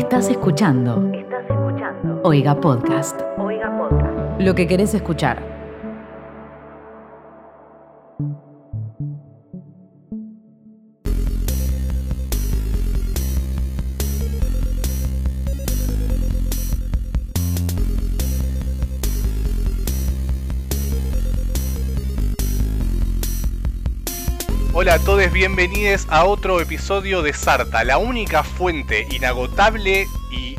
Estás escuchando. Estás escuchando. Oiga Podcast. Oiga Podcast. Lo que querés escuchar. Bienvenidos a otro episodio de Sarta, la única fuente inagotable y,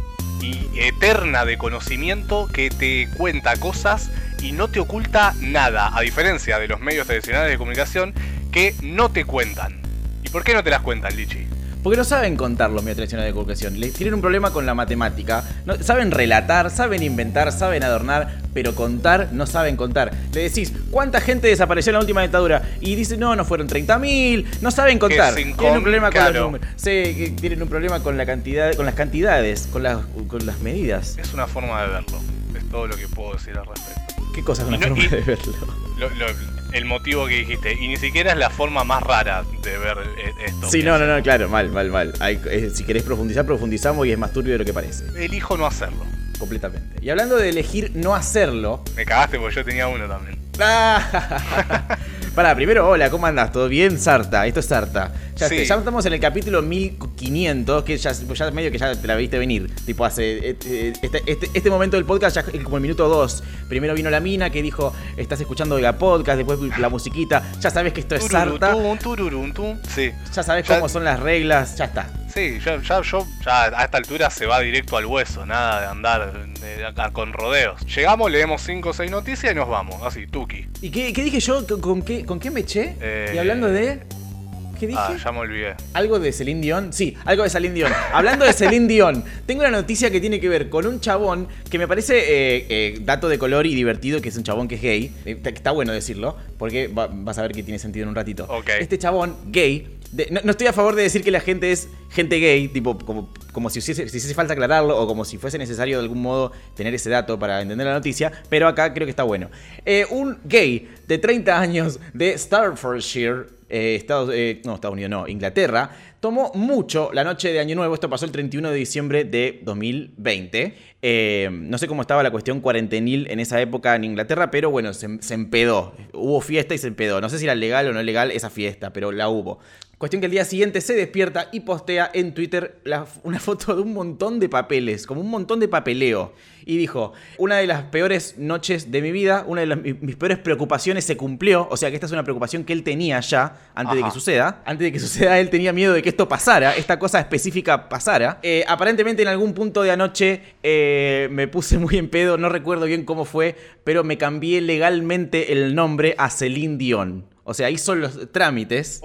eterna de conocimiento que te cuenta cosas y no te oculta nada, a diferencia de los medios tradicionales de comunicación que no te cuentan. ¿Y por qué no te las cuentan, Lichi? Porque no saben contar los medios tradicionales de comunicación. Tienen un problema con la matemática. No, saben relatar, saben inventar, saben adornar, pero contar no saben contar. Le decís, ¿cuánta gente desapareció en la última dictadura? Y dice, no, no fueron 30.000. No saben contar. Tienen un problema con claro. los números. Sí, que tienen un problema con la cantidad, con las cantidades, con las, con las medidas. Es una forma de verlo, es todo lo que puedo decir al respecto. ¿Qué cosas Y una no- forma y- de verlo? Lo- lo- el motivo que dijiste, y ni siquiera es la forma más rara de ver eh, esto. Sí, no, no, no, claro, mal, mal, mal. Hay- eh, si querés profundizar, profundizamos y es más turbio de lo que parece. Elijo no hacerlo. Completamente. Y hablando de elegir no hacerlo, Me cagaste porque yo tenía uno también. Ah. Pará, primero, hola, ¿cómo andás? ¿Todo bien? Sarta, esto es Sarta. Ya, Sí. ya estamos en el capítulo 1500, que ya, ya medio que ya te la viste venir. Tipo, hace. eh, eh, Este, este, este momento del podcast ya es como el minuto 2. Primero vino la mina que dijo: Estás escuchando Oiga Podcast, después la musiquita. Ya sabes que esto es Sarta. Sí, Ya sabes cómo son las reglas, ya está. Sí, ya, ya, yo ya a esta altura se va directo al hueso, nada de andar de acá con rodeos. Llegamos, leemos 5 o 6 noticias y nos vamos, así, tuki. ¿Y qué, qué dije yo? ¿Con, qué, ¿Con qué me eché? Eh, Y hablando de. ¿Qué dije? Ah, ya me olvidé. ¿Algo de Celine Dion? Sí, algo de Celine Dion. Hablando de Celine Dion, tengo una noticia que tiene que ver con un chabón que me parece eh, eh, dato de color y divertido, que es un chabón que es gay. Eh, está- está bueno decirlo, porque va- vas a ver que tiene sentido en un ratito. Ok. Este chabón gay, no, estoy a favor de decir que la gente es gente gay, tipo como, como si, hiciese, falta aclararlo o como si fuese necesario de algún modo tener ese dato para entender la noticia, pero acá creo que está bueno. Eh, un gay de 30 años de Staffordshire, eh, Estados, eh, no, Estados Unidos, no, Inglaterra, tomó mucho la noche de Año Nuevo. Esto pasó el 31 de diciembre de 2020. Eh, no sé cómo estaba la cuestión cuarentenil en esa época en Inglaterra, pero bueno, se, se empedó. Hubo fiesta y se empedó. No sé si era legal o no legal esa fiesta, pero la hubo. Cuestión que el día siguiente se despierta y postea en Twitter la- una foto de un montón de papeles, como un montón de papeleo. Y dijo, una de las peores noches de mi vida, una de las- mis peores preocupaciones se cumplió. O sea que esta es una preocupación que él tenía ya antes de que suceda. Antes de que suceda, él tenía miedo de que esto pasara, esta cosa específica pasara. Eh, aparentemente en algún punto de anoche eh, me puse muy en pedo, no recuerdo bien cómo fue, pero me cambié legalmente el nombre a Celine Dion. O sea, hizo los trámites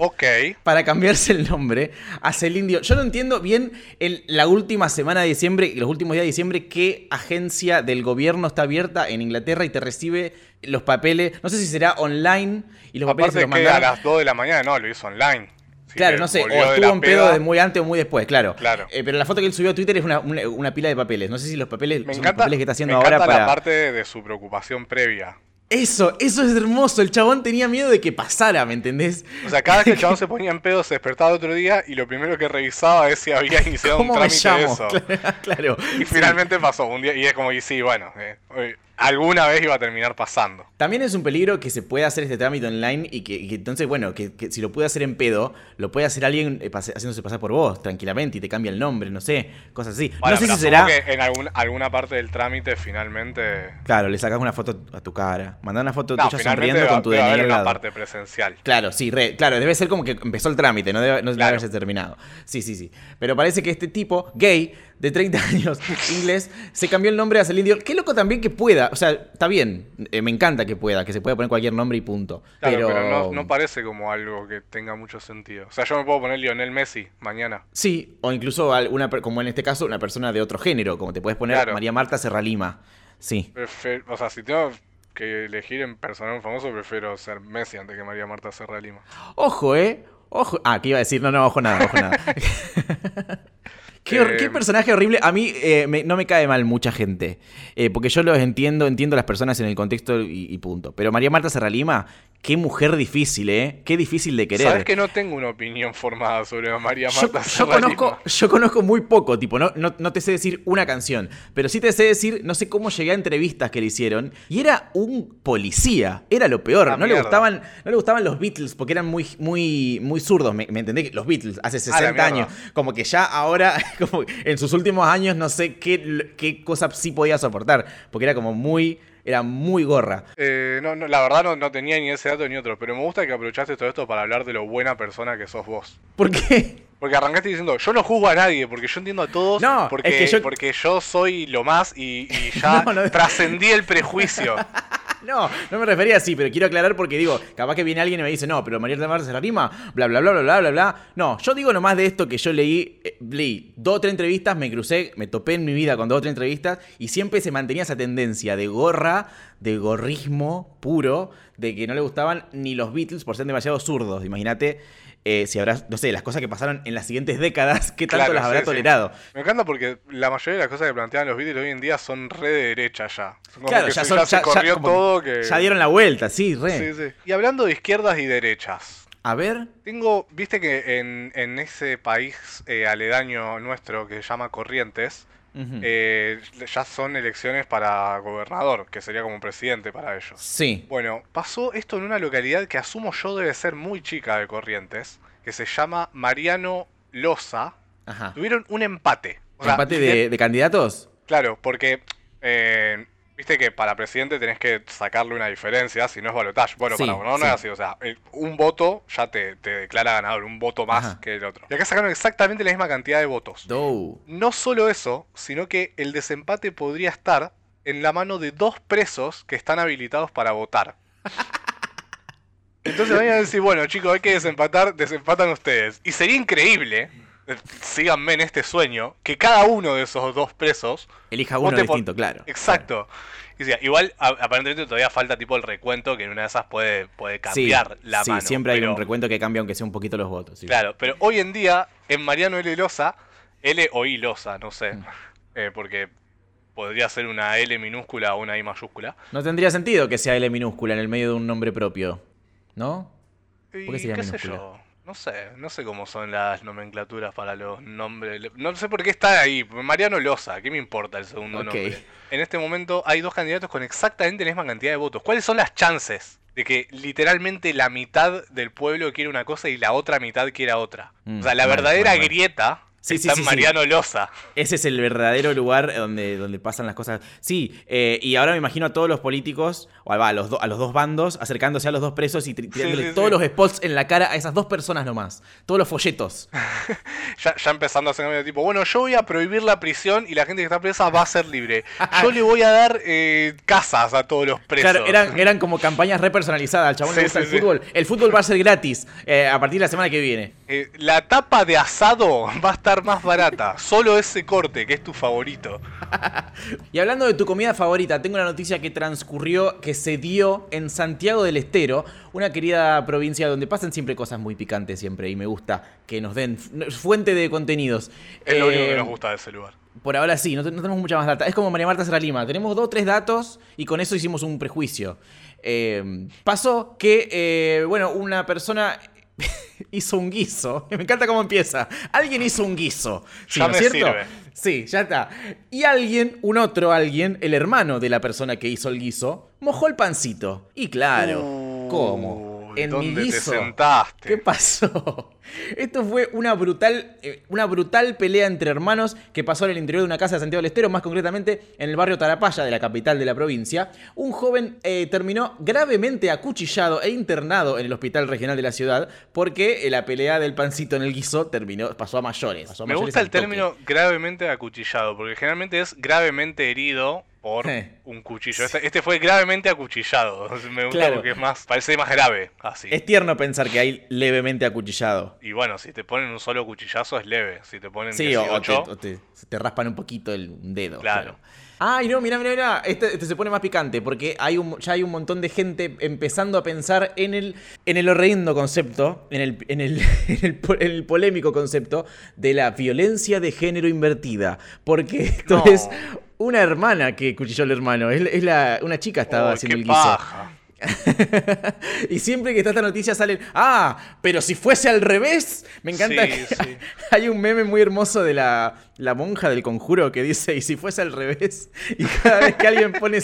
para cambiarse el nombre a Celine Dion. Yo no entiendo bien en la última semana de diciembre, los últimos días de diciembre, qué agencia del gobierno está abierta en Inglaterra y te recibe los papeles. No sé si será online y los papeles se los que a mandan. las 2 de la mañana, no, lo hizo online. Claro, no sé, o estuvo en pedo de muy antes o muy después, claro. Claro. Eh, pero la foto que él subió a Twitter es una, una- una pila de papeles. No sé si los papeles Me son encanta, los papeles que está haciendo me ahora encanta para. la parte de su preocupación previa. Eso, eso es hermoso. El chabón tenía miedo de que pasara, ¿me entendés? O sea, cada vez que el chabón se ponía en pedo, se despertaba el otro día y lo primero que revisaba es si había iniciado un ¿Cómo me trámite de eso. claro. Y finalmente pasó un día, y es como, y sí, bueno, eh, alguna vez iba a terminar pasando. También es un peligro que se pueda hacer este trámite online y que, y que entonces, bueno, que, que si lo puede hacer en pedo, lo puede hacer alguien eh, pase- haciéndose pasar por vos tranquilamente y te cambia el nombre, no sé, cosas así. Bueno, no sé si será... que en algún- alguna parte del trámite finalmente... Claro, le sacas una foto a tu cara, mandás una foto No, tuya sonriendo debe, con tu DNI una parte presencial. Claro, sí, re- claro, debe ser como que empezó el trámite, no debe, no debe haberse terminado. Sí, sí, sí. Pero parece que este tipo, gay, de 30 años, inglés, se cambió el nombre a Celine Dion. Qué loco también que pueda, o sea, está bien, eh, me encanta que pueda, que se pueda poner cualquier nombre y punto. Claro, pero, pero, no, no parece como algo que tenga mucho sentido. O sea, yo me puedo poner Lionel Messi mañana. Sí, o incluso per- como en este caso, una persona de otro género, como te puedes poner Claro. María Marta Serralima. Sí. Prefe- o sea, si tengo que elegir en personal famoso, prefiero ser Messi antes que María Marta Serra Lima. Ojo, ¿eh? Ojo. Ah, ¿qué iba a decir? No, no, ojo nada, ojo nada. Qué, Eh, qué personaje horrible. A mí eh, me- no me cae mal mucha gente. eh, porque yo los entiendo, entiendo las personas en el contexto y, y punto. Pero María Marta Serralima, Qué mujer difícil, ¿eh? Qué difícil de querer. Sabes que no tengo una opinión formada sobre María Yo, Marta yo Serralima. conozco, yo conozco muy poco, tipo, no, no, no te sé decir una canción, pero sí te sé decir, no sé cómo llegué a entrevistas que le hicieron, y era un policía, era lo peor, Ah, no le gustaban, no le gustaban los Beatles porque eran muy, muy, muy zurdos, me, me entendés, los Beatles, hace Ah, la 60 mierda. años, como que ya ahora, como en sus últimos años, no sé qué, qué cosa sí podía soportar, porque era como muy, era muy gorra. Eh, no, no, la verdad no, no tenía ni ese dato ni otro, pero me gusta que aprovechaste todo esto para hablar de lo buena persona que sos vos. ¿Por qué? Porque arrancaste diciendo, yo no juzgo a nadie, porque yo entiendo a todos, No, porque, es que yo- porque yo soy lo más y, y ya No, no. trascendí el prejuicio. No, no me refería así, pero quiero aclarar porque digo, capaz que viene alguien y me dice, no, pero María del Mar se la rima, bla, bla, bla, bla, bla, bla, bla. No, yo digo nomás de esto que yo leí, eh, leí dos o tres entrevistas, me crucé, me topé en mi vida con dos o tres entrevistas y siempre se mantenía esa tendencia de gorra, de gorrismo puro, de que no le gustaban ni los Beatles por ser demasiado zurdos. Imagínate eh, si habrá, no sé, las cosas que pasaron en las siguientes décadas, qué tanto Claro, las habrá sí, sí. tolerado. Me encanta porque la mayoría de las cosas que plantean los Beatles hoy en día son re de derecha ya. Como Claro, que ya, se, son, ya se ya- corrió todo que ya dieron la vuelta, sí, re. Sí. Y hablando de izquierdas y derechas. A ver, Tengo, viste que en, en ese país eh, aledaño nuestro que se llama Corrientes, Eh, ya son elecciones para gobernador, que sería como presidente para ellos. sí. Bueno, pasó esto en una localidad que asumo yo debe ser muy chica de Corrientes, que se llama Mariano Loza. Ajá. Tuvieron un empate. O sea, ¿Empate de, de candidatos? Claro, porque eh, viste que para presidente tenés que sacarle una diferencia, si no es balotaje. Bueno, Sí, para gobernador no sí. es así, o sea, el- un voto ya te, te declara ganador, un voto más Ajá. que el otro. Y acá sacaron exactamente la misma cantidad de votos. Do. No solo eso, sino que el desempate podría estar en la mano de dos presos que están habilitados para votar. Entonces van a decir, bueno chicos, hay que desempatar, desempatan ustedes. Y sería increíble, eh, síganme en este sueño, que cada uno de esos dos presos Elija uno distinto, claro. Exacto. Y igual a- aparentemente todavía falta tipo el recuento que en una de esas puede, puede Sí, cambiar la sí, mano. siempre hay pero- un recuento que cambia aunque sea un poquito los votos. sí. Claro, pero hoy en día en Mariano L. Loza, L o I Loza, no sé, Mm. eh, porque podría ser una L minúscula o una I mayúscula. No tendría sentido que sea L minúscula en el medio de un nombre propio, ¿no? ¿Por qué sería qué sé yo, no sé, no sé cómo son las nomenclaturas para los nombres. No sé por qué está ahí. Mariano Loza, ¿qué me importa el segundo nombre? En este momento hay dos candidatos con exactamente la misma cantidad de votos. ¿Cuáles son las chances de que literalmente la mitad del pueblo quiera una cosa y la otra mitad quiera otra? Mm, o sea, la verdadera grieta Sí, sí, sí. Mariano Loza. Ese es el verdadero lugar donde, donde pasan las cosas. Sí, eh, y ahora me imagino a todos los políticos, o a, los, do- a los dos bandos, acercándose a los dos presos y tri- tirándole sí, todos los spots en la cara a esas dos personas nomás. Todos los folletos. Ya, ya empezando a hacer medio tipo, bueno, yo voy a prohibir la prisión y la gente que está presa va a ser libre. Yo le voy a dar eh, casas a todos los presos. Claro, eran, eran como campañas repersonalizadas. Al chabón le gusta el fútbol. El fútbol va a ser gratis eh, a partir de la semana que viene. Eh, la tapa de asado va a estar más barata. Solo ese corte, que es tu favorito. Y hablando de tu comida favorita, tengo una noticia que transcurrió, que se dio en Santiago del Estero, una querida provincia donde pasan siempre cosas muy picantes siempre y me gusta que nos den fu- fuente de contenidos. Es lo único Eh, que nos gusta de ese lugar. Por ahora sí, no, te- no tenemos mucha más data. Es como María Marta Serra Lima. Tenemos dos o tres datos y con eso hicimos un prejuicio. Eh, pasó que, eh, bueno, una persona hizo un guiso. Me encanta cómo empieza. Alguien hizo un guiso. Sí, Ya ¿no me cierto? sirve. Sí, ya está. Y alguien, un otro alguien, el hermano de la persona que hizo el guiso, mojó el pancito. Y claro, ¿cómo? Mi ¿dónde te sentaste? ¿Qué pasó? Esto fue una brutal, eh, una brutal pelea entre hermanos que pasó en el interior de una casa de Santiago del Estero, más concretamente en el barrio Tarapaya de la capital de la provincia. Un joven eh, terminó gravemente acuchillado e internado en el hospital regional de la ciudad porque eh, la pelea del pancito en el guiso terminó, pasó a mayores. pasó a Me mayores gusta el término gravemente acuchillado, porque generalmente es gravemente herido por Eh. un cuchillo. Este, este fue gravemente acuchillado. Me gusta Claro. porque es más, parece más grave, así. Es tierno pensar que hay levemente acuchillado. Y bueno, si te ponen un solo cuchillazo es leve. Si te ponen Sí, o, o te, 18, o te- te raspan un poquito el dedo. Claro. Ay, no, mira, mira, mira. Este, este se pone más picante porque hay un, ya hay un montón de gente empezando a pensar en el, en el horrendo concepto, en el, en, el, en, el, po- en el polémico concepto de la violencia de género invertida. Porque esto No. es una hermana que cuchilló al hermano. Es, es la, una chica estaba haciendo qué el guiso. paja. y siempre que está esta noticia salen, ah, pero si fuese al revés. Me encanta Sí, que sí. hay un meme muy hermoso de la, la monja del conjuro que dice, y si fuese al revés. Y cada vez que alguien pone,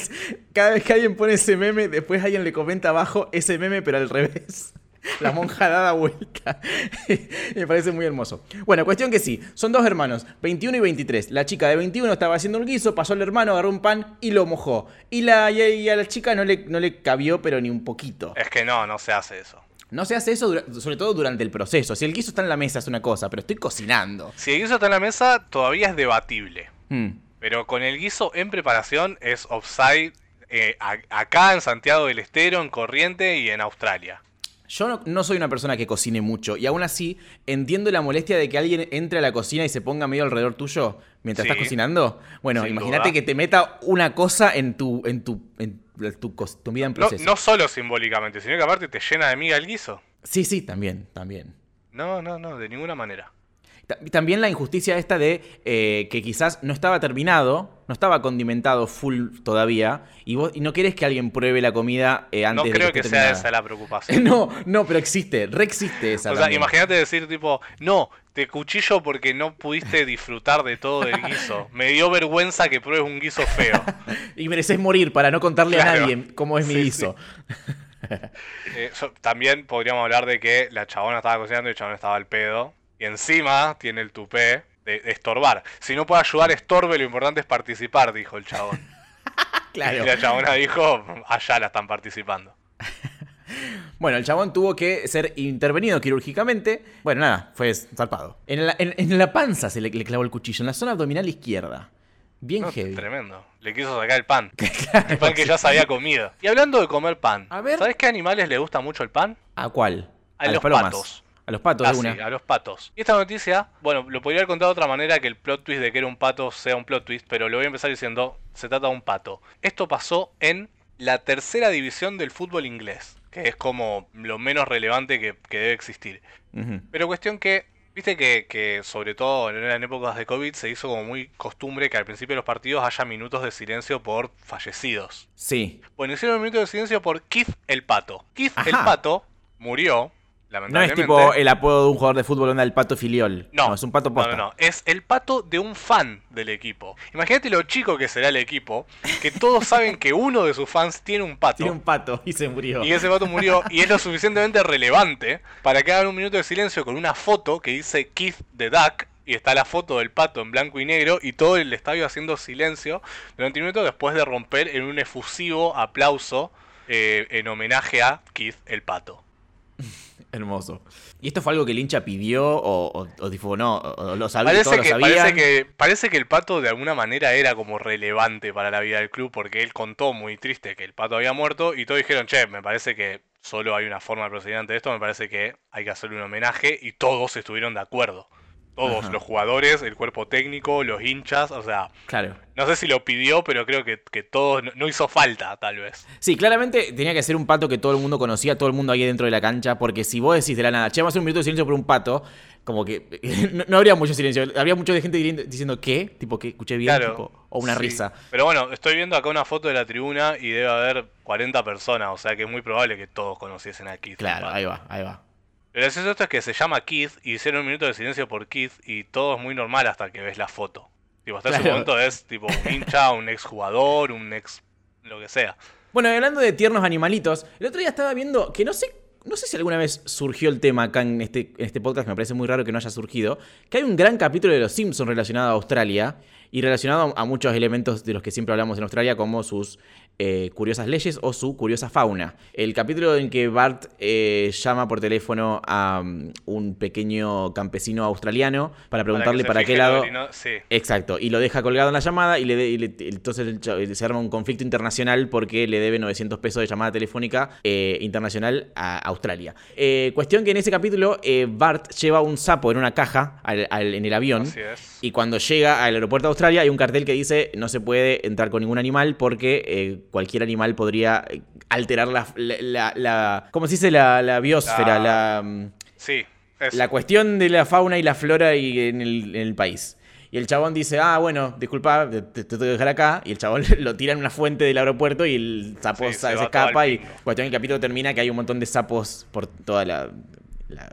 cada vez que alguien pone ese meme, después alguien le comenta abajo ese meme, pero al revés. La monja dada vuelta. Me parece muy hermoso. Bueno, cuestión que sí. Son dos hermanos, 21 y 23. La chica de 21 estaba haciendo un guiso, pasó al hermano, agarró un pan y lo mojó. Y, la, y a- y a la chica no le, no le cabió, pero ni un poquito. Es que no, no se hace eso. No se hace eso, sobre todo durante el proceso. Si el guiso está en la mesa es una cosa, pero estoy cocinando. Si el guiso está en la mesa, todavía es debatible. Hmm. Pero con el guiso en preparación es offside eh, acá en Santiago del Estero, en Corriente y en Australia. Yo no, no soy una persona que cocine mucho y aún así entiendo la molestia de que alguien entre a la cocina y se ponga medio alrededor tuyo mientras Sí. estás cocinando. Bueno, imagínate que te meta una cosa en tu en tu en tu vida en No, proceso. no solo simbólicamente, sino que aparte te llena de miga el guiso. Sí, sí, también, también. No, no, no, de ninguna manera. Ta- También la injusticia esta de eh, que quizás no estaba terminado, no estaba condimentado full todavía, y vos y no querés que alguien pruebe la comida eh, antes No de creo que, sea esa la preocupación. No, no, pero existe, re existe esa. O sea, imagínate decir tipo, no, te cuchillo porque no pudiste disfrutar de todo el guiso. Me dio vergüenza que pruebes un guiso feo. Y mereces morir para no contarle a nadie cómo es mi Sí, guiso. Eh, so- también podríamos hablar de que la chabona estaba cocinando y el chabón estaba al pedo. Y encima tiene el tupé de, de estorbar. Si no puede ayudar, estorbe, lo importante es participar, dijo el chabón. Claro. Y la chabona dijo, allá la están participando. Bueno, el chabón tuvo que ser intervenido quirúrgicamente. Bueno, nada, fue zarpado. En la, en- en la panza se le, le clavó el cuchillo, en la zona abdominal izquierda. Bien No, heavy. tremendo. Le quiso sacar el pan. Claro, El pan que ya se había comido. Y hablando de comer pan, A ver. ¿sabes qué animales le gusta mucho el pan? ¿A cuál? A las los palomas. patos. A los patos, Ah, de sí, una. a los patos. Y esta noticia, bueno, lo podría haber contado de otra manera que el plot twist de que era un pato sea un plot twist, pero lo voy a empezar diciendo, se trata de un pato. Esto pasó en la tercera división del fútbol inglés, que es como lo menos relevante que, que debe existir. Pero cuestión que, viste que, que sobre todo en, épocas de COVID se hizo como muy costumbre que al principio de los partidos haya minutos de silencio por fallecidos. Sí. Bueno, hicieron un minuto de silencio por Keith el Pato. Keith el. Pato murió, No es tipo el apodo de un jugador de fútbol onda el pato filiol. No, es un pato no, posta. no, no, es el pato de un fan del equipo. Imagínate lo chico que será el equipo, que todos saben que uno de sus fans tiene un pato. Tiene un pato y se murió. Y ese pato murió y es lo suficientemente relevante para que hagan un minuto de silencio con una foto que dice Keith the Duck y está la foto del pato en blanco y negro y todo el estadio haciendo silencio durante un minuto después de romper en un efusivo aplauso eh, en homenaje a Keith el pato. Hermoso. ¿Y esto fue algo que el hincha pidió o, o, o no? O, lo sabía, Parece lo que, parece, que, parece que el pato de alguna manera era como relevante para la vida del club porque él contó muy triste que el pato había muerto y todos dijeron, che, me parece que solo hay una forma de proceder ante esto, me parece que hay que hacerle un homenaje y todos estuvieron de acuerdo. Todos, Ajá. los jugadores, el cuerpo técnico, los hinchas, o sea, Claro. no sé si lo pidió, pero creo que, que todo no, no hizo falta, tal vez. Sí, claramente tenía que ser un pato que todo el mundo conocía, todo el mundo ahí dentro de la cancha, porque si vos decís de la nada, che, vamos a hacer un minuto de silencio por un pato, como que no, no habría mucho silencio, habría mucha gente diciendo- ¿qué? Tipo, que escuché bien, Claro. tipo, o una sí. risa. Pero bueno, estoy viendo acá una foto de la tribuna y debe haber 40 personas, o sea que es muy probable que todos conociesen a Keith. el Claro, ahí va, ahí va. Lo gracioso esto es que se llama Keith y hicieron un minuto de silencio por Keith y todo es muy normal hasta que ves la foto. Tipo, hasta ese momento es tipo un hincha, un ex jugador, un ex lo que sea. Bueno, y hablando de tiernos animalitos, el otro día estaba viendo que no sé, no sé si alguna vez surgió el tema acá en este, en este podcast, me parece muy raro que no haya surgido, que hay un gran capítulo de Los Simpsons relacionado a Australia y relacionado a muchos elementos de los que siempre hablamos en Australia, como sus eh, curiosas leyes o su curiosa fauna. El capítulo en que Bart eh, llama por teléfono a um, un pequeño campesino australiano para preguntarle para, qué lado... orino- Sí. Exacto, y lo deja colgado en la llamada y, le de- y le- entonces se arma un conflicto internacional porque le debe 900 pesos de llamada telefónica eh, internacional a Australia. Cuestión que en ese capítulo Bart lleva un sapo en una caja al- al- en el avión Así es. y cuando llega al aeropuerto de Australia hay un cartel que dice no se puede entrar con ningún animal porque cualquier animal podría eh, alterar la... la, la- la- ¿Cómo se dice? La, la biosfera, La- la... Sí, eso. la cuestión de la fauna y la flora y en, el, en el país. Y el chabón dice, ah, bueno, disculpa, te, te tengo que dejar acá. Y el chabón lo tira en una fuente del aeropuerto y el sapo Sí, se, escapa. Y cuestión, el capítulo termina que hay un montón de sapos por toda la... la-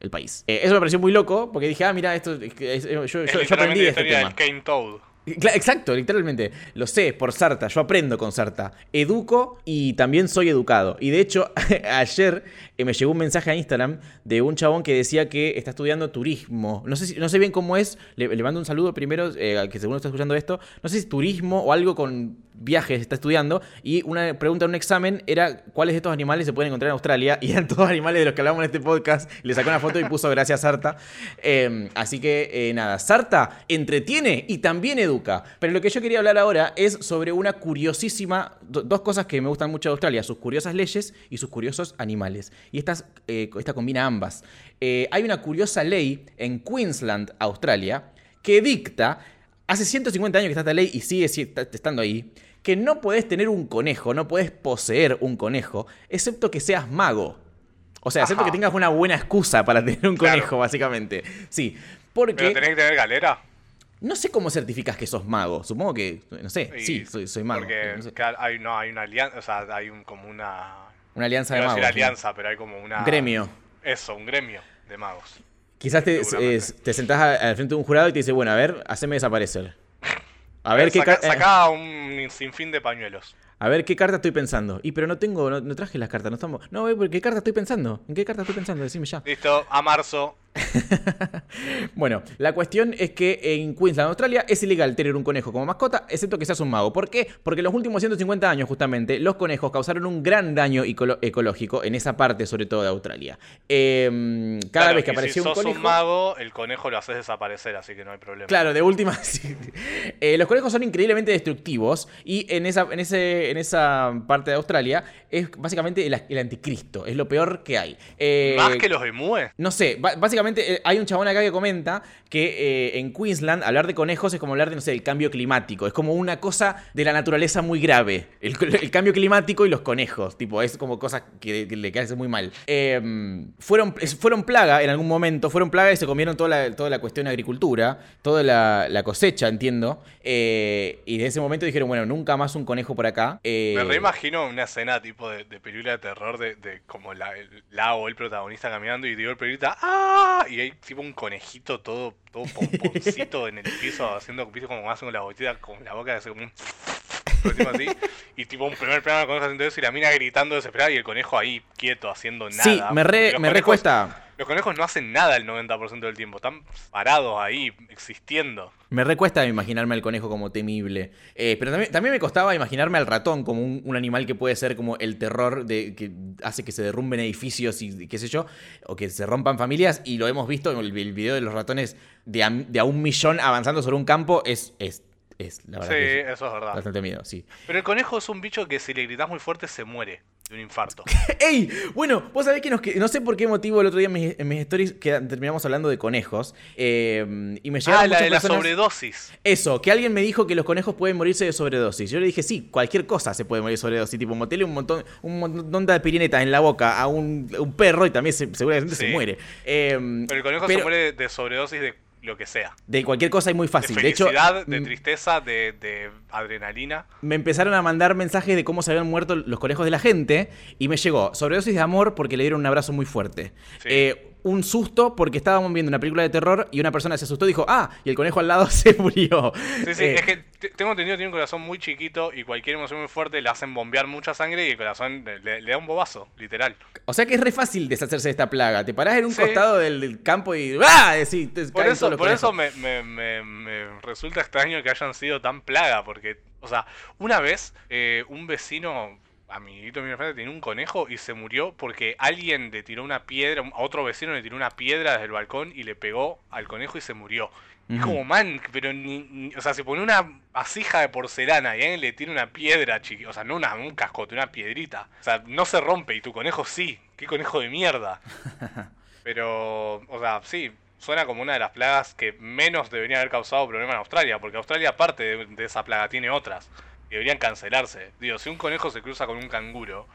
el país. Eh, eso me pareció muy loco porque dije, ah, mira, esto es es- yo, yo- Es yo literalmente aprendí de este historia tema. del Cane Toad. Exacto, literalmente. Lo sé por Sarta, yo aprendo con Sarta. Educo y también soy educado. Y de hecho, ayer eh, me llegó un mensaje a Instagram de un chabón que decía que está estudiando turismo. No sé, si- no sé bien cómo es. Le, mando un saludo primero, eh, que según está escuchando esto. No sé si turismo o algo con viajes está estudiando. Y una pregunta en un examen era cuáles de estos animales se pueden encontrar en Australia. Y eran todos animales de los que hablamos en este podcast. Le sacó una foto y puso gracias Sarta. Eh, así que eh, nada, Sarta entretiene y también educa. Pero lo que yo quería hablar ahora es sobre una curiosísima, do- dos cosas que me gustan mucho de Australia, sus curiosas leyes y sus curiosos animales. Y estas, eh, esta combina ambas. Eh, hay una curiosa ley en Queensland, Australia, que dicta, hace 150 años que está esta ley y sigue estando ahí, que no podés tener un conejo, no podés poseer un conejo, excepto que seas mago. O sea, excepto Ajá. que tengas una buena excusa para tener un Claro. conejo, básicamente. Sí, porque Pero tenés que tener galera. No sé cómo certificas que sos mago. Supongo que, no sé, Y- sí, soy, soy mago. Porque no sé. hay, no, hay una alianza, o sea, hay un, como una... Una alianza de magos. sí. alianza, pero hay como una... Un gremio. Eso, un gremio de magos. Quizás te, es- te sentás al frente de un jurado y te dice, bueno, a ver, haceme desaparecer. A ver, qué saca, ca- eh, sacá un sinfín de pañuelos. a ver qué carta estoy pensando. Y pero no tengo, no, no traje las cartas, no estamos. No, eh, ¿qué carta estoy pensando? ¿En qué carta estoy pensando? Decime ya. Listo, a marzo. Bueno, la cuestión es que en Queensland, Australia, es ilegal tener un conejo como mascota, excepto que seas un mago. ¿Por qué? Porque en los últimos 150 años, justamente, los conejos causaron un gran daño ecológico en esa parte, sobre todo de Australia. Eh, cada Claro, vez que apareció si un sos conejo. un mago, el conejo lo haces desaparecer, así que no hay problema. Claro, de última. sí. Eh, los conejos son increíblemente destructivos y en esa, en ese, en esa parte de Australia es básicamente el, el anticristo, es lo peor que hay. Eh, Más que los emúes. No sé, ba- eh, hay un chabón acá que comenta que eh, en Queensland hablar de conejos es como hablar de, no sé, el cambio climático. Es como una cosa de la naturaleza muy grave. El, cambio climático y los conejos. Tipo, es como cosas que, le quedan muy mal. Eh, fueron, fueron plaga en algún momento, fueron plaga y se comieron toda la, toda la cuestión de agricultura, toda la, cosecha, entiendo. Eh, y de ese momento dijeron, bueno, nunca más un conejo por acá. Me reimagino una escena tipo de, película de terror de, de como la, el, la o el protagonista caminando y digo el periodista ¡Ah! Y hay tipo un conejito todo, todo pomponcito en el piso haciendo piso como hacen con la botita con la boca hace como un así. Y tipo un primer plano conejo haciendo eso y la mina gritando desesperada y el conejo ahí quieto haciendo nada. Sí, me re, Los me conejos- cuesta. Los conejos no hacen nada el 90% del tiempo, están parados ahí, existiendo. Me recuesta imaginarme al conejo como temible. Eh, pero también, también me costaba imaginarme al ratón como un, un animal que puede ser como el terror de que hace que se derrumben edificios y qué sé yo, o que se rompan familias. Y lo hemos visto en el, el video de los ratones de a, de a un millón avanzando sobre un campo. Es, es, es la verdad. Sí, que es eso es verdad. bastante miedo, sí. Pero el conejo es un bicho que si le gritas muy fuerte se muere de un infarto. ¡Ey! Bueno, vos sabés que nos, no sé por qué motivo el otro día en mis, en mis stories que terminamos hablando de conejos. eh, y me llegaron Ah, la de la personas- sobredosis. Eso, que alguien me dijo que los conejos pueden morirse de sobredosis. Yo le dije, sí, cualquier cosa se puede morir de sobredosis. Tipo, motele un montón, un montón de pirinetas en la boca a un, un perro y también se- seguramente se muere. Eh, Pero el conejo pero se muere de sobredosis de lo que sea. De cualquier cosa es muy De fácil. De, hecho, felicidad, de mm, tristeza, de, de adrenalina. me empezaron a mandar mensajes de cómo se habían muerto los conejos de la gente y me llegó sobredosis de amor porque le dieron un abrazo muy fuerte. Sí. Eh, un susto porque estábamos viendo una película de terror y una persona se asustó y dijo, ah, y el conejo al lado se murió. Sí, sí, Eh, es que te- tengo entendido que tiene un corazón muy chiquito y cualquier emoción muy fuerte le hacen bombear mucha sangre y el corazón le, da un bobazo, literal. O sea que es re fácil deshacerse de esta plaga. Te parás en un Sí. costado del, del campo y ¡ah! Te Por eso, por eso conejos. me, me- me- me resulta extraño que hayan sido tan plaga, porque, o sea, una vez eh, un vecino, amiguito mío enfrente, tenía un conejo y se murió porque alguien le tiró una piedra, a otro vecino le tiró una piedra desde el balcón y le pegó al conejo y se murió. Y Es Ujú. como, man, pero ni, ni- o sea, se pone una vasija de porcelana y alguien le tira una piedra, chiqui, o sea, no una, un cascote, una piedrita. O sea, no se rompe y tu conejo sí. ¿Qué conejo de mierda? Pero, o sea, sí, suena como una de las plagas que menos deberían haber causado problema en Australia, porque Australia, aparte de, de esa plaga, tiene otras. Deberían cancelarse. Digo, si un conejo se cruza con un canguro,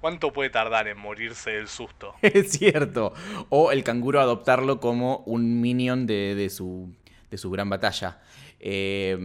¿cuánto puede tardar en morirse del susto? Es cierto. O el canguro adoptarlo como un minion de, de su de su gran batalla, eh,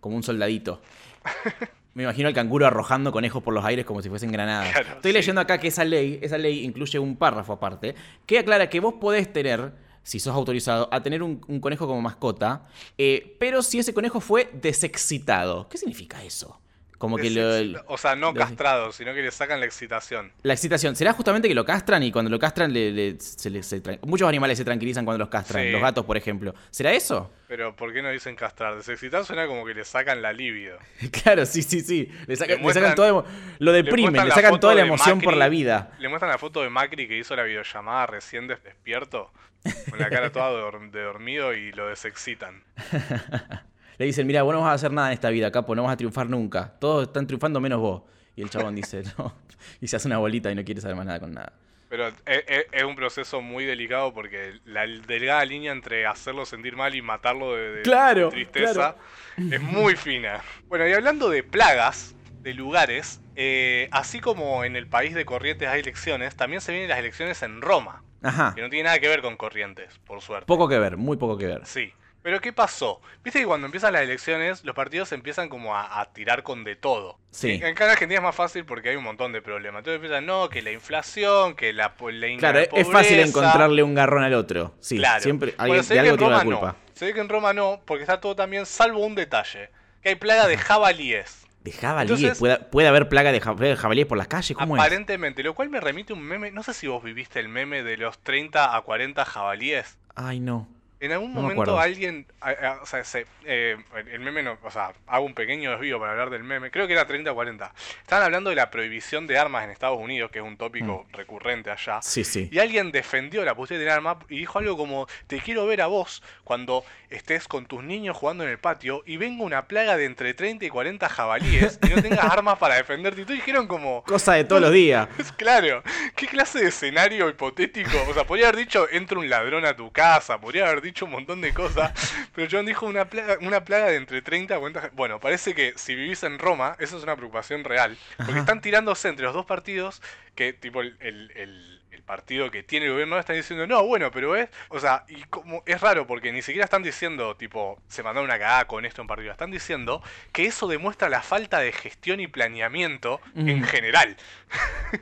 como un soldadito. Me imagino al canguro arrojando conejos por los aires como si fuesen granadas. Claro, Estoy sí. leyendo acá que esa ley, esa ley incluye un párrafo aparte, que aclara que vos podés tener, si sos autorizado, a tener un, un conejo como mascota, eh, pero si ese conejo fue desexcitado. ¿Qué significa eso? Como que lo- o sea, no lo- castrado, sino que le sacan la excitación. la excitación, ¿será justamente que lo castran y cuando lo castran le- le- se le- se tran- muchos animales se tranquilizan cuando los castran, Sí. los gatos por ejemplo? ¿Será eso? Pero ¿por qué no dicen castrar? Desexcitar suena como que le sacan la libido. claro, sí, sí, sí. Le sacan, Le le sacan muestran- todo lo deprimen, muestran le sacan toda la emoción por la vida. Le muestran la foto de Macri que hizo la videollamada recién des- despierto, con la cara toda de dormido y lo desexcitan. Le dicen, mira, vos no vas a hacer nada en esta vida, capo, no vas a triunfar nunca. Todos están triunfando menos vos. Y el chabón dice, no. Y se hace una bolita y no quiere saber más nada con nada. Pero es, es- es un proceso muy delicado porque la delgada línea entre hacerlo sentir mal y matarlo de, de Claro, tristeza es muy fina. Bueno, y hablando de plagas, de lugares, eh, así como en el país de Corrientes hay elecciones, también se vienen las elecciones en Roma, Ajá. que no tiene nada que ver con Corrientes, por suerte. Poco que ver, muy poco que ver. Sí. Pero ¿qué pasó? Viste que cuando empiezan las elecciones, los partidos empiezan como a, a tirar con de todo. Sí. En, en Argentina es más fácil porque hay un montón de problemas. Entonces empiezan, no, que la inflación, que la, la Claro, la es- fácil pobreza. encontrarle un garrón al otro. Sí, Claro. siempre Bueno, alguien se de ve que algo en tiene la culpa. No. Se ve que en Roma no, porque está todo también, salvo un detalle. Que hay plaga de jabalíes. De jabalíes, Entonces- puede, puede haber plaga de, ja- de jabalíes por las calles, ¿cómo es? Aparentemente, lo cual me remite un meme. No sé si vos viviste el meme de los 30 a 40 jabalíes. Ay, no. En algún No momento alguien, a- a- o sea, se- eh, el meme no, o sea, hago un pequeño desvío para hablar del meme, creo que era 30 o 40. Estaban hablando de la prohibición de armas en Estados Unidos, que es un tópico recurrente allá. Sí, sí. Y alguien defendió la posibilidad de armas y dijo algo como, te quiero ver a vos cuando estés con tus niños jugando en el patio y venga una plaga de entre 30 y 40 jabalíes y no tengas armas para defenderte. Y todos dijeron como, Cosa de todos los días. Claro, ¿qué clase de escenario hipotético? O sea, podría haber dicho, entra un ladrón a tu casa, podría haber dicho un montón de cosas, pero John dijo una plaga, una plaga de entre 30 a 40... Bueno, parece que si vivís en Roma, eso es una preocupación real, porque Ajá. están tirándose entre los dos partidos, que tipo el... el- el- el partido que tiene el gobierno están diciendo, no, bueno, pero es, o sea, y como es raro porque ni siquiera están diciendo, tipo, se mandaron una cagada con esto en partido, están diciendo que eso demuestra la falta de gestión y planeamiento en general.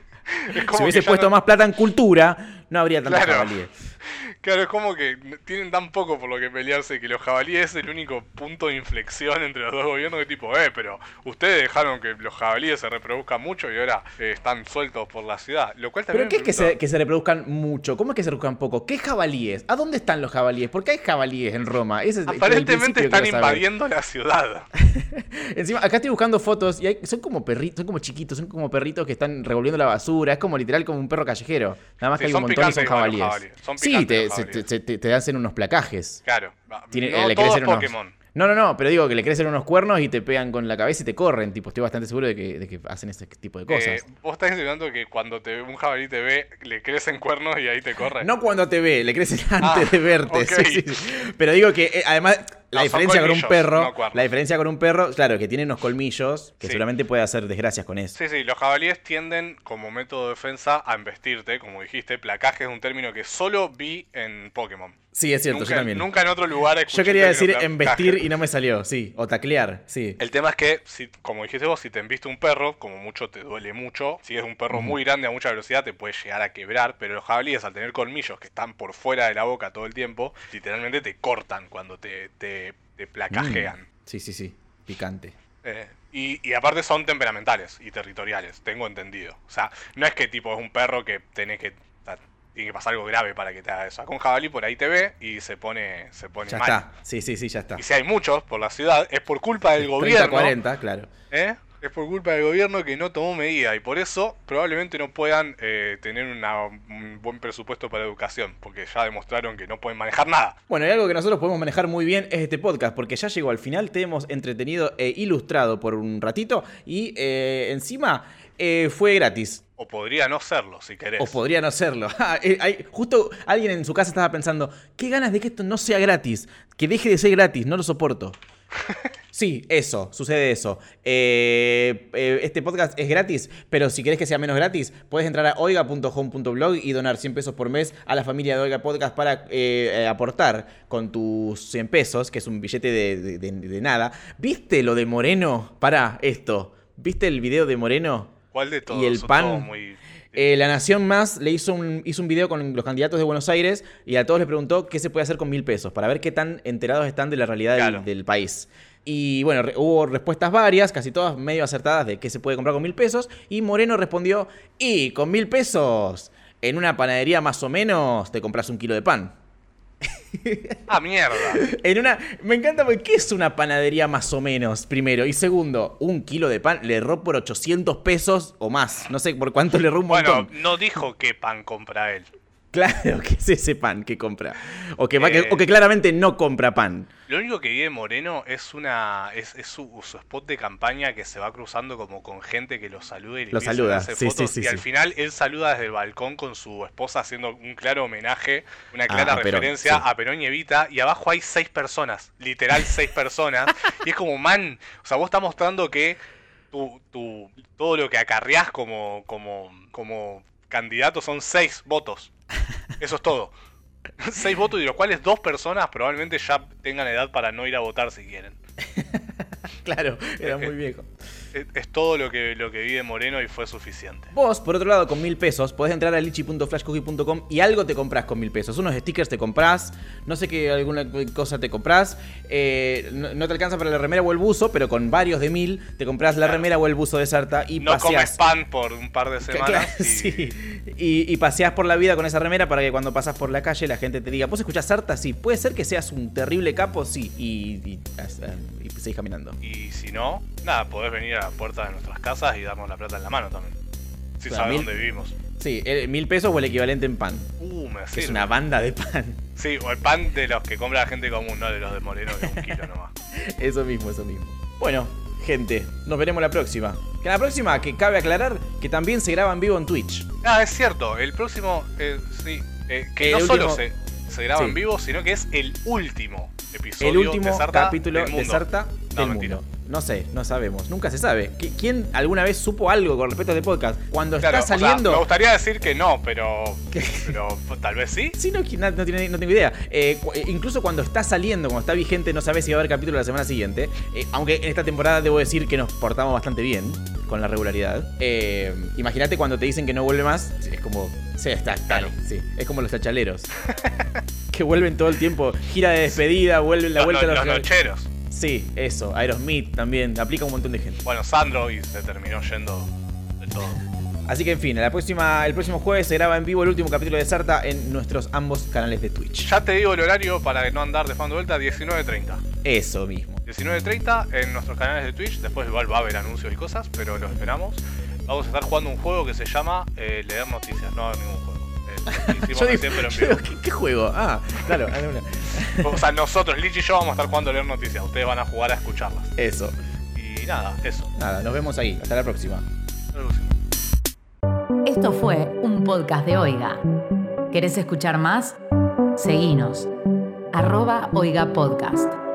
Es como Si hubiese puesto no- más plata en cultura, no habría Claro. jabalíes. Claro, es como que tienen tan poco por lo que pelearse que los jabalíes es el único punto de inflexión entre los dos gobiernos de tipo, eh, pero ustedes dejaron que los jabalíes se reproduzcan mucho y ahora eh, están sueltos por la ciudad. Lo cual también ¿Pero qué es que se, que se reproduzcan mucho? ¿Cómo es que se reproduzcan poco? ¿Qué jabalíes? ¿A dónde están los jabalíes? ¿Por qué hay jabalíes en Roma? Ese es Aparentemente que están saber. invadiendo la ciudad. Encima, acá estoy buscando fotos y hay- son como perritos, son como chiquitos, son como perritos que están revolviendo la basura. Es como literal como un perro callejero. Nada más Sí, que hay son un montón son jabalíes. son Sí, te, te- te- te hacen unos placajes. Claro. Tiene- no le todo es crecen unos- Pokémon. No, no, no, pero digo que le crecen unos cuernos y te pegan con la cabeza y te corren. Tipo, estoy bastante seguro de que, de que hacen ese tipo de cosas. Eh, vos estás insinuando que cuando te, un jabalí te ve, le crecen cuernos y ahí te corre. No cuando te ve, le crecen antes Ah, de verte. ok. sí, sí, sí. Pero digo que eh, además la No, diferencia con un perro, no la diferencia con un perro, claro, que tiene unos colmillos que Sí. seguramente puede hacer desgracias con eso. Sí, sí, los jabalíes tienden como método de defensa a embestirte, como dijiste. Placaje es un término que solo vi en Pokémon. Sí, es cierto, nunca, yo también. nunca en otro lugar Yo quería decir embestir y no me salió, sí. O taclear, sí. El tema es que, si, como dijiste vos, si te embiste un perro, como mucho te duele mucho. Si es un perro muy grande a mucha velocidad, te puede llegar a quebrar. Pero los jabalíes, al tener colmillos que están por fuera de la boca todo el tiempo, literalmente te cortan cuando te, te, te placajean. Mm. Sí, sí, sí. Picante. Eh, y, y aparte son temperamentales y territoriales, tengo entendido. O sea, no es que tipo es un perro que tenés que. Tiene que pasar algo grave para que te haga eso. Acá un jabalí por ahí te ve y se pone, se pone Ya mal. está. Sí, sí, sí, ya está. Y si hay muchos por la ciudad, es por culpa del 30, gobierno. 40, claro. ¿eh? Es por culpa del gobierno que no tomó medida y por eso probablemente no puedan eh, tener una- un buen presupuesto para educación, porque ya demostraron que no pueden manejar nada. Bueno, y algo que nosotros podemos manejar muy bien es este podcast, porque ya llegó al final, te hemos entretenido e ilustrado por un ratito y eh, encima eh, fue gratis. O podría no serlo, si querés. O podría no serlo. Ah, eh, justo alguien en su casa estaba pensando, qué ganas de que esto no sea gratis, que deje de ser gratis, no lo soporto. Sí, eso, sucede eso. Eh, eh, este podcast es gratis, pero si querés que sea menos gratis, puedes entrar a oiga.home.blog y donar 100 pesos por mes a la familia de Oiga Podcast para eh, aportar con tus 100 pesos, que es un billete de, nada. ¿Viste lo de Moreno? Para esto. ¿Viste el video de Moreno? ¿Cuál de todos? Y el pan. la Nación Más le hizo un, hizo un video con los candidatos de Buenos Aires y a todos les preguntó qué se puede hacer con mil pesos para ver qué tan enterados están de la realidad del país. Y bueno, hubo respuestas varias, casi todas medio acertadas de qué se puede comprar con mil pesos. Y Moreno respondió, y con mil pesos, en una panadería más o menos, te compras un kilo de pan. Ah, mierda. En una. Me encanta porque ¿qué es una panadería más o menos? Primero. Y segundo, un kilo de pan le erró por 800 pesos o más. No sé por cuánto le erró un montón. Bueno, no dijo qué pan compra él. Claro, que es ese pan que compra. O que, que, o que claramente no compra pan. Lo único que vive Moreno es una es, su, spot de campaña que se va cruzando como con gente que lo saluda y le lo saluda. Sí, sí, sí, y al final él saluda desde el balcón con su esposa haciendo un claro homenaje, una clara ah, referencia a Perón y Evita. Y abajo hay seis personas, literal seis personas. y es como, man, o sea, vos estás mostrando que tu, tu, todo lo que acarreás como, como, como candidato son seis votos. Eso es todo. Seis votos, y de los cuales dos personas probablemente ya tengan edad para no ir a votar si quieren. claro, era muy viejo es, todo lo que, lo que vive Moreno y fue suficiente. Vos, por otro lado, con mil pesos, podés entrar a lichi.flashcookie.com y algo te compras con mil pesos. Unos stickers te compras, no sé qué alguna cosa te compras. Eh, no, te alcanza para la remera o el buzo, pero con varios de mil te compras la remera o el buzo de Sarta y no comes pan por un par de semanas. y... Sí. Y, paseás por la vida con esa remera para que cuando pasas por la calle la gente te diga, ¿vos escuchás Sarta? Sí. ¿Puede ser que seas un terrible capo? Sí. Y, y, y seguís caminando. Y si no, nada, podés venir a la puerta de nuestras casas y darnos la plata en la mano también. Si sabes dónde vivimos. Sí, mil pesos o el equivalente en pan. Uh, me Es una banda de pan. Sí, o el pan de los que compra la gente común, no de los de Moreno de un kilo nomás. eso mismo, eso mismo. Bueno, gente, nos veremos la próxima. Que la próxima, que cabe aclarar, que también se graba en vivo en Twitch. Ah, es cierto, el próximo, eh, sí, eh, que no solo se, se graba en vivo, sino que es el último episodio el último de capítulo de Sarta del mundo. No sé, no sabemos. Nunca se sabe. ¿Quién alguna vez supo algo con respecto a este podcast? Cuando está saliendo. me gustaría decir que no, pero. Pero tal vez sí. Sí, no, no, tengo idea. Eh, eh, incluso cuando está saliendo, cuando está vigente, no sabes si va a haber capítulo la semana siguiente. Eh, aunque en esta temporada debo decir que nos portamos bastante bien con la regularidad. Imagínate cuando te dicen que no vuelve más. Es como. Sí, está, claro. Sí, es como los chachaleros. que vuelven todo el tiempo. Gira de despedida, vuelven la vuelta a los, los nocheros. Sí, eso. Aerosmith también. Aplica un montón de gente. Bueno, Sandro y se terminó yendo de todo. Así que en fin, la próxima, el próximo jueves se graba en vivo el último capítulo de Sarta en nuestros ambos canales de Twitch. Ya te digo el horario para no andar de fan de vuelta, 19.30. Eso mismo. 19.30 en nuestros canales de Twitch. Después igual va a haber anuncios y cosas, pero los esperamos. Vamos a estar jugando un juego que se llama eh, Leer Noticias. No ¿qué, juego? Ah, claro. o sea, nosotros, Lich y yo, vamos a estar jugando a leer noticias. Ustedes van a jugar a escucharlas. Eso. Y nada, eso. Nada, nos vemos ahí. Hasta la próxima. Hasta la próxima. Esto fue un podcast de Oiga. ¿Querés escuchar más? Seguinos. Arroba Oiga Podcast.